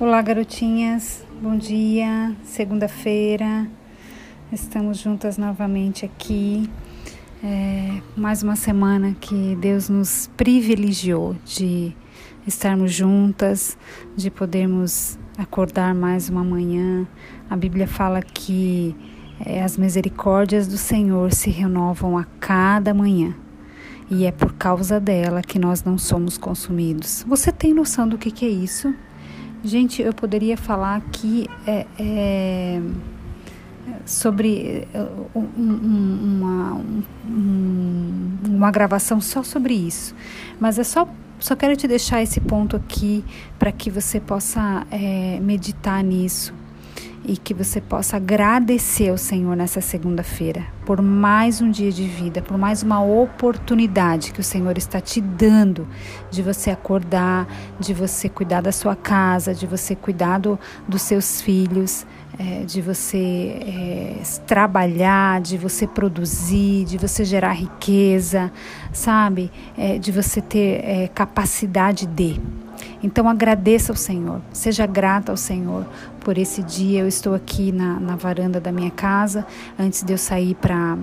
Olá, garotinhas. Bom dia. Segunda-feira. Estamos juntas novamente aqui. É, mais uma semana que Deus nos privilegiou de estarmos juntas, de podermos acordar mais uma manhã. A Bíblia fala que é, as misericórdias do Senhor se renovam a cada manhã. E é por causa dela que nós não somos consumidos. Você tem noção do que, que é isso? Gente, eu poderia falar aqui é, é, sobre é, um, uma, um, uma gravação só sobre isso, mas é só só quero te deixar esse ponto aqui para que você possa é, meditar nisso e que você possa agradecer ao Senhor nessa segunda-feira por mais um dia de vida, por mais uma oportunidade que o Senhor está te dando de você acordar, de você cuidar da sua casa, de você cuidar do, dos seus filhos, é, de você é, trabalhar, de você produzir, de você gerar riqueza, sabe? É, de você ter é, capacidade de. Então agradeça ao Senhor, seja grata ao Senhor por esse dia. Eu estou aqui na, na varanda da minha casa antes de eu sair para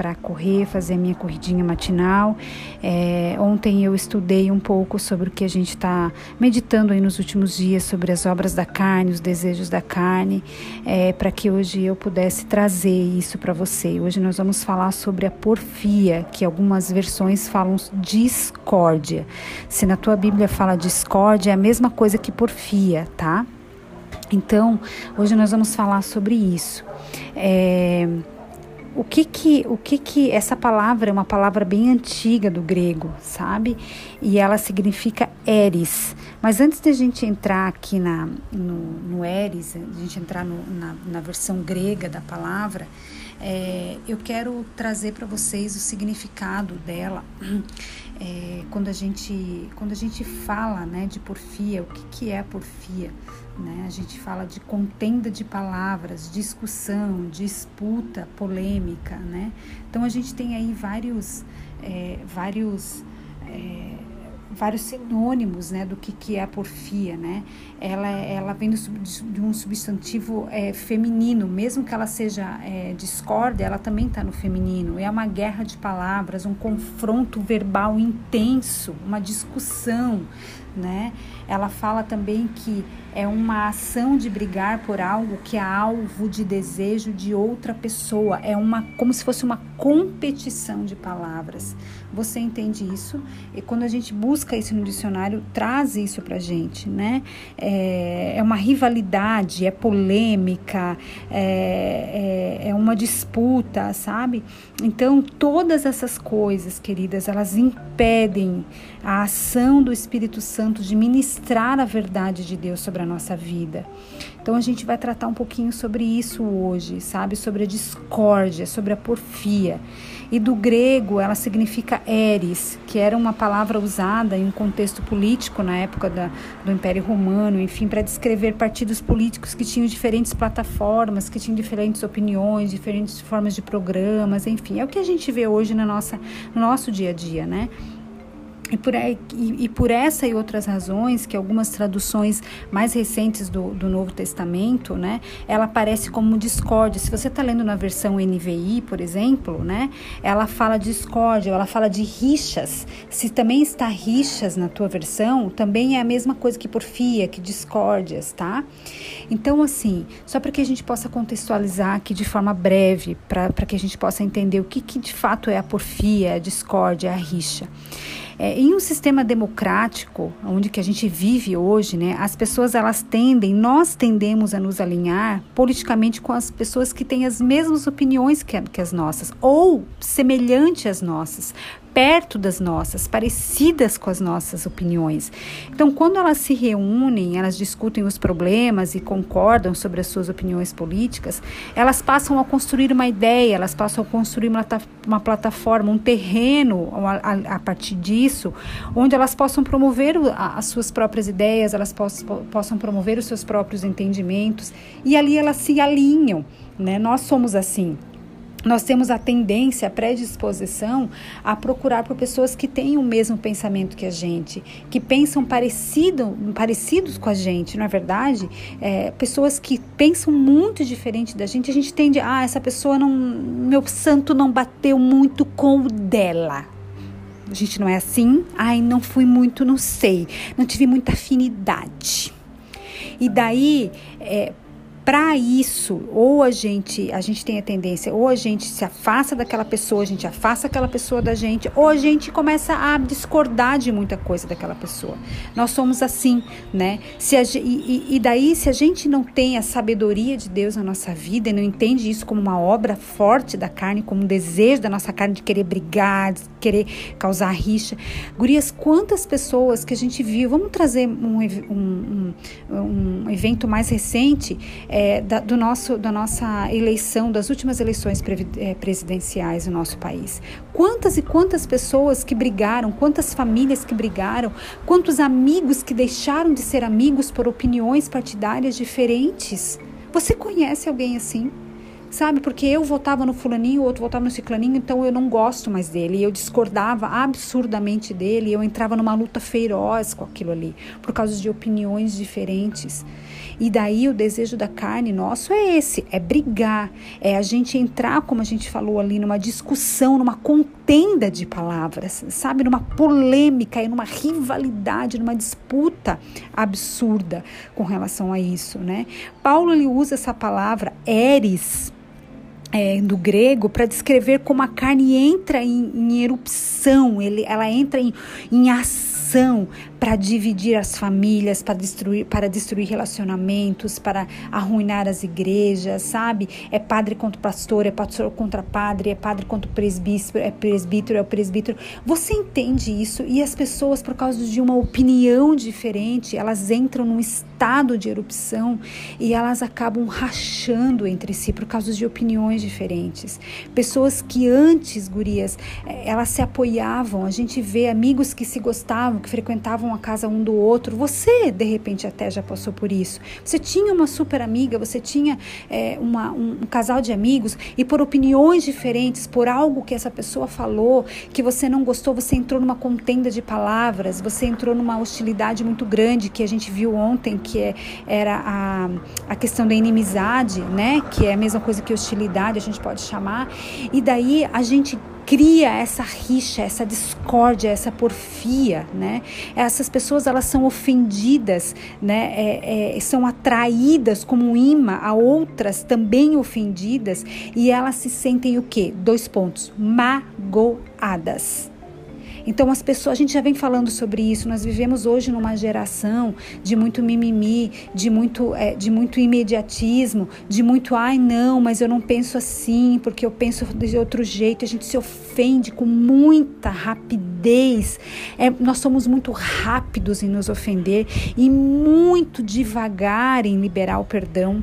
para correr, fazer a minha corridinha matinal. É, ontem eu estudei um pouco sobre o que a gente está meditando aí nos últimos dias, sobre as obras da carne, os desejos da carne, é, para que hoje eu pudesse trazer isso para você. Hoje nós vamos falar sobre a porfia, que algumas versões falam discórdia. Se na tua Bíblia fala discórdia, é a mesma coisa que porfia, tá? Então, hoje nós vamos falar sobre isso. É, o que que, o que que essa palavra é uma palavra bem antiga do grego, sabe? E ela significa eris. Mas antes de a gente entrar aqui na, no, no eris, a gente entrar no, na, na versão grega da palavra, é, eu quero trazer para vocês o significado dela. É, quando, a gente, quando a gente fala né, de porfia, o que, que é porfia? Né? A gente fala de contenda de palavras, discussão, disputa, polêmica. Né? Então a gente tem aí vários, é, vários é, vários sinônimos né, do que, que é a porfia. Né? Ela, ela vem de um substantivo é, feminino, mesmo que ela seja é, discórdia, ela também está no feminino. É uma guerra de palavras, um confronto verbal intenso, uma discussão. Né? Ela fala também que é uma ação de brigar por algo que é alvo de desejo de outra pessoa, é uma como se fosse uma competição de palavras. Você entende isso? E quando a gente busca isso no dicionário, traz isso pra gente, né? É, é uma rivalidade, é polêmica, é, é, é uma disputa, sabe? Então, todas essas coisas, queridas, elas impedem a ação do Espírito Santo de ministrar a verdade de Deus sobre a nossa vida. Então a gente vai tratar um pouquinho sobre isso hoje, sabe? Sobre a discórdia, sobre a porfia. E do grego ela significa eris, que era uma palavra usada em um contexto político na época da, do Império Romano, enfim, para descrever partidos políticos que tinham diferentes plataformas, que tinham diferentes opiniões, diferentes formas de programas, enfim. É o que a gente vê hoje na nossa, no nosso dia a dia, né? E por, e, e por essa e outras razões, que algumas traduções mais recentes do, do Novo Testamento, né, ela aparece como discórdia. Se você está lendo na versão NVI, por exemplo, né, ela fala discórdia, ela fala de rixas. Se também está rixas na tua versão, também é a mesma coisa que porfia, que discórdias, tá? Então, assim, só para que a gente possa contextualizar aqui de forma breve, para que a gente possa entender o que, que de fato é a porfia, a discórdia, a rixa. É, em um sistema democrático, onde que a gente vive hoje, né, as pessoas elas tendem, nós tendemos a nos alinhar politicamente com as pessoas que têm as mesmas opiniões que, que as nossas, ou semelhante às nossas, perto das nossas, parecidas com as nossas opiniões. Então, quando elas se reúnem, elas discutem os problemas e concordam sobre as suas opiniões políticas, elas passam a construir uma ideia, elas passam a construir uma, uma plataforma, um terreno a, a, a, partir disso, onde elas possam promover as suas próprias ideias, elas possam, possam promover os seus próprios entendimentos e ali elas se alinham. Né? Nós somos assim. Nós temos a tendência, a predisposição a procurar por pessoas que têm o mesmo pensamento que a gente, que pensam parecido, parecidos com a gente, não é verdade? É, pessoas que pensam muito diferente da gente, a gente tende, ah, essa pessoa não, meu santo não bateu muito com o dela. A gente não é assim? Ai, não fui muito, não sei, não tive muita afinidade. E daí, é, para isso, ou a gente, a gente tem a tendência, ou a gente se afasta daquela pessoa, a gente afasta aquela pessoa da gente, ou a gente começa a discordar de muita coisa daquela pessoa. Nós somos assim, né? Se a, e, e daí, se a gente não tem a sabedoria de Deus na nossa vida e não entende isso como uma obra forte da carne, como um desejo da nossa carne de querer brigar, de querer causar rixa. Gurias, quantas pessoas que a gente viu, vamos trazer um, um, um, um evento mais recente, é, é, da, do nosso, da nossa eleição, das últimas eleições é, presidenciais no nosso país. Quantas e quantas pessoas que brigaram, quantas famílias que brigaram, quantos amigos que deixaram de ser amigos por opiniões partidárias diferentes. Você conhece alguém assim? Sabe? Porque eu votava no fulaninho, o outro votava no ciclaninho, então eu não gosto mais dele. Eu discordava absurdamente dele, eu entrava numa luta feroz com aquilo ali, por causa de opiniões diferentes. E daí o desejo da carne nosso é esse, é brigar, é a gente entrar, como a gente falou ali, numa discussão, numa contenda de palavras, sabe? Numa polêmica e numa rivalidade, numa disputa absurda com relação a isso, né? Paulo ele usa essa palavra eres é, do grego para descrever como a carne entra em, em erupção, ele, ela entra em, em ação para dividir as famílias, para destruir, para destruir relacionamentos, para arruinar as igrejas, sabe? É padre contra pastor, é pastor contra padre, é padre contra presbítero, é presbítero, é presbítero. Você entende isso? E as pessoas, por causa de uma opinião diferente, elas entram num estado de erupção e elas acabam rachando entre si por causa de opiniões diferentes. Pessoas que antes, gurias, eh, elas se apoiavam. A gente vê amigos que se gostavam, que frequentavam a casa um do outro. Você, de repente, até já passou por isso. Você tinha uma super amiga, você tinha é, uma, um, um casal de amigos e por opiniões diferentes, por algo que essa pessoa falou, que você não gostou, você entrou numa contenda de palavras, você entrou numa hostilidade muito grande que a gente viu ontem, que é, era a, a questão da inimizade, né? Que é a mesma coisa que hostilidade, a gente pode chamar. E daí a gente cria essa rixa, essa discórdia, essa porfia, né? Essas pessoas elas são ofendidas, né? É, é, são atraídas como um imã a outras também ofendidas e elas se sentem o quê? Dois pontos: magoadas. Então as pessoas, a gente já vem falando sobre isso. Nós vivemos hoje numa geração de muito mimimi, de muito, é, de muito imediatismo, de muito ai não, mas eu não penso assim porque eu penso de outro jeito. A gente se ofende com muita rapidez. É, nós somos muito rápidos em nos ofender e muito devagar em liberar o perdão.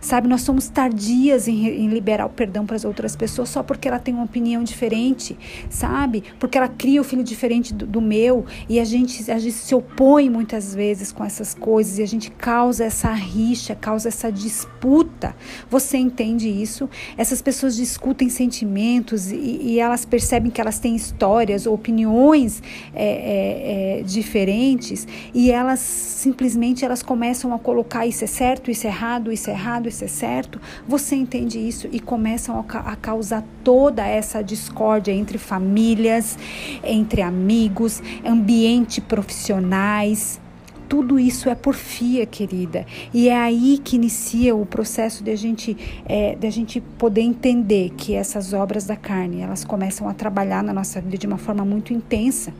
Sabe, nós somos tardias em, em liberar o perdão para as outras pessoas só porque ela tem uma opinião diferente, sabe? Porque ela cria o filho diferente do, do meu e a gente, a gente se opõe muitas vezes com essas coisas e a gente causa essa rixa, causa essa disputa. Você entende isso? Essas pessoas discutem sentimentos e, e elas percebem que elas têm histórias ou opiniões é, é, é, diferentes e elas simplesmente elas começam a colocar isso é certo, isso é errado, isso é errado é certo, você entende isso e começam a, a causar toda essa discórdia entre famílias, entre amigos, ambiente profissionais. Tudo isso é porfia, querida. E é aí que inicia o processo de a gente, é, de a gente poder entender que essas obras da carne, elas começam a trabalhar na nossa vida de uma forma muito intensa.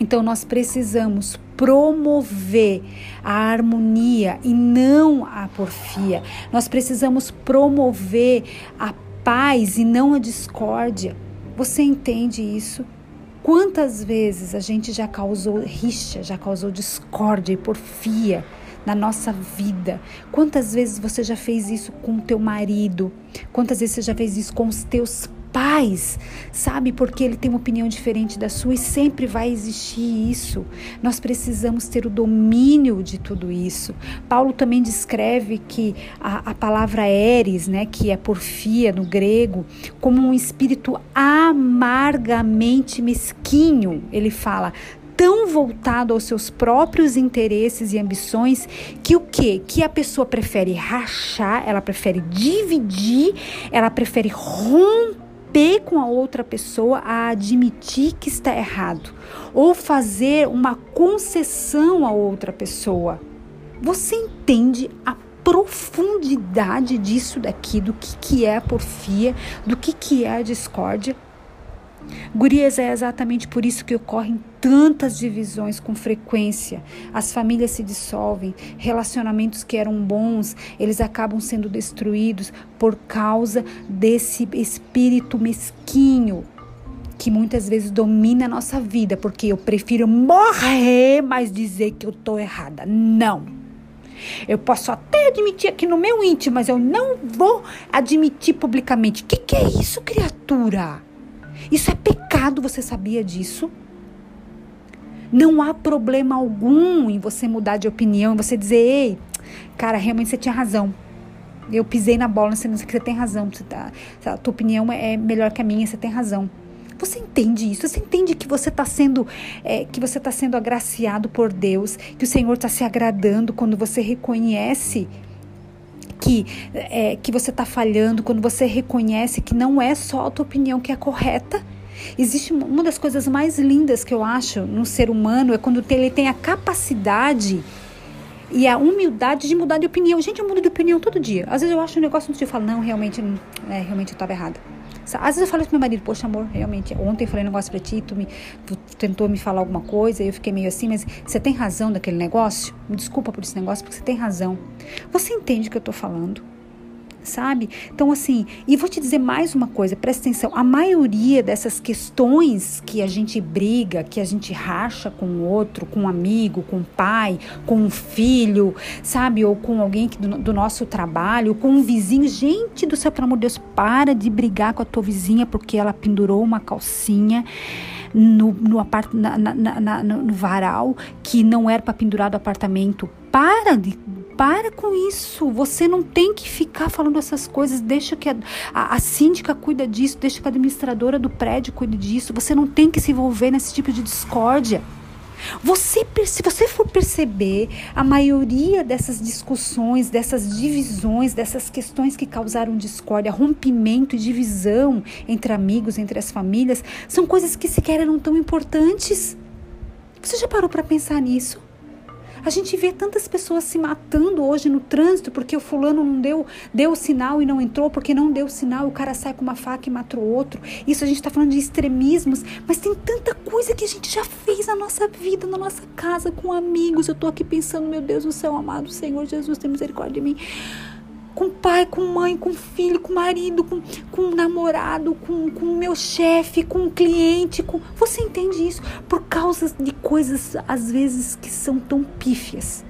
Então nós precisamos promover a harmonia e não a porfia. Nós precisamos promover a paz e não a discórdia. Você entende isso? Quantas vezes a gente já causou rixa, já causou discórdia e porfia na nossa vida? Quantas vezes você já fez isso com o teu marido? Quantas vezes você já fez isso com os teus paz, sabe? Porque ele tem uma opinião diferente da sua e sempre vai existir isso. Nós precisamos ter o domínio de tudo isso. Paulo também descreve que a, a palavra eres, né, que é porfia no grego, como um espírito amargamente mesquinho. Ele fala: tão voltado aos seus próprios interesses e ambições que o que? Que a pessoa prefere rachar, ela prefere dividir, ela prefere romper com a outra pessoa a admitir que está errado ou fazer uma concessão a outra pessoa. Você entende a profundidade disso daqui, do que, que é a porfia, do que, que é a discórdia? Gurias, é exatamente por isso que ocorrem tantas divisões com frequência. As famílias se dissolvem, relacionamentos que eram bons, eles acabam sendo destruídos por causa desse espírito mesquinho que muitas vezes domina a nossa vida, porque eu prefiro morrer, mas dizer que eu tô errada. Não. Eu posso até admitir aqui no meu íntimo, mas eu não vou admitir publicamente. O que, que é isso, criatura? Isso é pecado, você sabia disso? Não há problema algum em você mudar de opinião, em você dizer, ei, cara, realmente você tinha razão. Eu pisei na bola, você, você tem razão. Você tá, a tua opinião é melhor que a minha, você tem razão. Você entende isso? Você entende que você está sendo é, que você está sendo agraciado por Deus, que o Senhor está se agradando quando você reconhece que, é, que você está falhando, quando você reconhece que não é só a tua opinião que é correta. Existe uma das coisas mais lindas que eu acho no ser humano é quando ele tem a capacidade e a humildade de mudar de opinião. Gente, eu mudo de opinião todo dia. Às vezes eu acho um negócio e falo, não, realmente, é, realmente eu estava errada. Às vezes eu falo pro meu marido, poxa, amor, realmente, ontem eu falei um negócio pra ti, tu, me, tu tentou me falar alguma coisa, eu fiquei meio assim, mas você tem razão daquele negócio? Me desculpa por esse negócio, porque você tem razão. Você entende o que eu tô falando? Sabe? Então, assim, e vou te dizer mais uma coisa, presta atenção: a maioria dessas questões que a gente briga, que a gente racha com o outro, com um amigo, com o um pai, com um filho, sabe? Ou com alguém que, do, do, nosso trabalho, com um vizinho. Gente do céu, pelo amor de Deus, para de brigar com a tua vizinha porque ela pendurou uma calcinha. No, no, apart, na, na, na, no varal que não era para pendurar do apartamento. Para de para com isso. Você não tem que ficar falando essas coisas. Deixa que a, a, a síndica cuida disso, deixa que a administradora do prédio cuide disso. Você não tem que se envolver nesse tipo de discórdia. Você, se você for perceber, a maioria dessas discussões, dessas divisões, dessas questões que causaram discórdia, rompimento e divisão entre amigos, entre as famílias, são coisas que sequer eram tão importantes. Você já parou para pensar nisso? A gente vê tantas pessoas se matando hoje no trânsito porque o fulano não deu, deu sinal e não entrou, porque não deu sinal, o cara sai com uma faca e mata o outro. Isso a gente está falando de extremismos, mas tem tanta coisa que a gente já fez na nossa vida, na nossa casa, com amigos. Eu estou aqui pensando, meu Deus do céu, amado Senhor Jesus, tem misericórdia de mim com pai, com mãe, com filho, com marido, com, com namorado, com, com meu chefe, com cliente. Com... Você entende isso? Por causa de coisas, às vezes, que são tão pífias,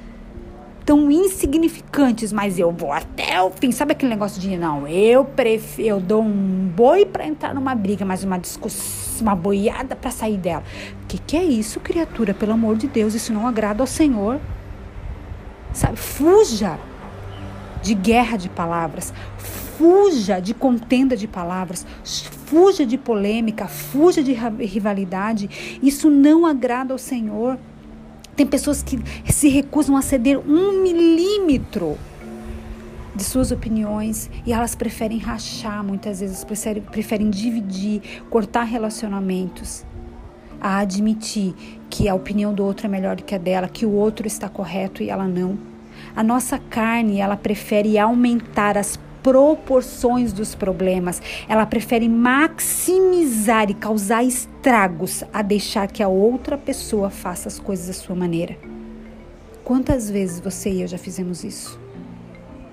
tão insignificantes, mas eu vou até o fim. Sabe aquele negócio de não, eu prefiro, eu dou um boi para entrar numa briga, mas uma discussão, uma boiada para sair dela. O que, que é isso, criatura? Pelo amor de Deus, isso não agrada ao Senhor. Sabe? Fuja de guerra de palavras, fuja de contenda de palavras, fuja de polêmica, fuja de rivalidade. Isso não agrada ao Senhor. Tem pessoas que se recusam a ceder um milímetro de suas opiniões e elas preferem rachar, muitas vezes preferem, preferem dividir, cortar relacionamentos, a admitir que a opinião do outro é melhor do que a dela, que o outro está correto e ela não. A nossa carne, ela prefere aumentar as proporções dos problemas. Ela prefere maximizar e causar estragos a deixar que a outra pessoa faça as coisas da sua maneira. Quantas vezes você e eu já fizemos isso?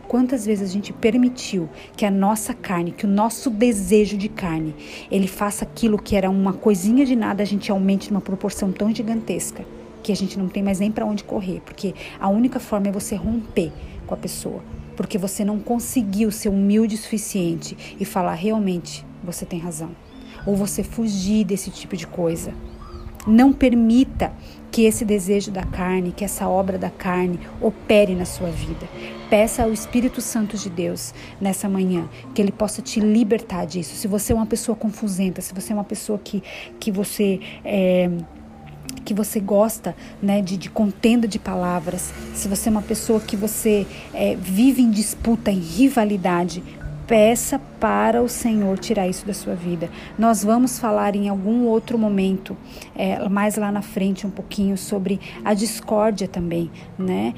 Quantas vezes a gente permitiu que a nossa carne, que o nosso desejo de carne, ele faça aquilo que era uma coisinha de nada, a gente aumente numa proporção tão gigantesca que a gente não tem mais nem para onde correr, porque a única forma é você romper com a pessoa, porque você não conseguiu ser humilde o suficiente e falar realmente, você tem razão. Ou você fugir desse tipo de coisa. Não permita que esse desejo da carne, que essa obra da carne opere na sua vida. Peça ao Espírito Santo de Deus nessa manhã que ele possa te libertar disso. Se você é uma pessoa confusenta, se você é uma pessoa que, que você é, que você gosta né, de, de, contenda de palavras, se você é uma pessoa que você é, vive em disputa, em rivalidade, peça para o Senhor tirar isso da sua vida. Nós vamos falar em algum outro momento, é, mais lá na frente, um pouquinho sobre a discórdia também, né?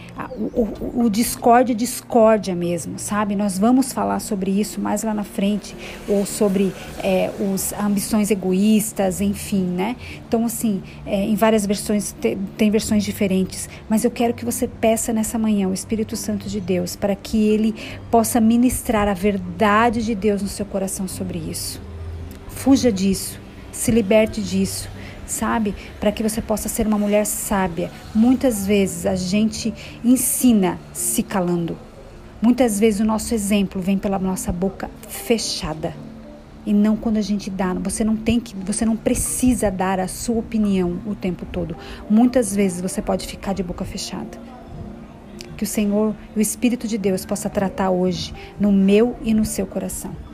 O, o, o discórdia, discórdia mesmo, sabe? Nós vamos falar sobre isso mais lá na frente, ou sobre é, os ambições egoístas, enfim, né? Então, assim, é, em várias versões, tem, tem versões diferentes, mas eu quero que você peça nessa manhã o Espírito Santo de Deus para que ele possa ministrar a verdade de Deus Deus no seu coração sobre isso. Fuja disso, se liberte disso, sabe? Para que você possa ser uma mulher sábia. Muitas vezes a gente ensina se calando. Muitas vezes o nosso exemplo vem pela nossa boca fechada. E não quando a gente dá. Você não tem que, você não precisa dar a sua opinião o tempo todo. Muitas vezes você pode ficar de boca fechada. Que o Senhor, o Espírito de Deus possa tratar hoje no meu e no seu coração.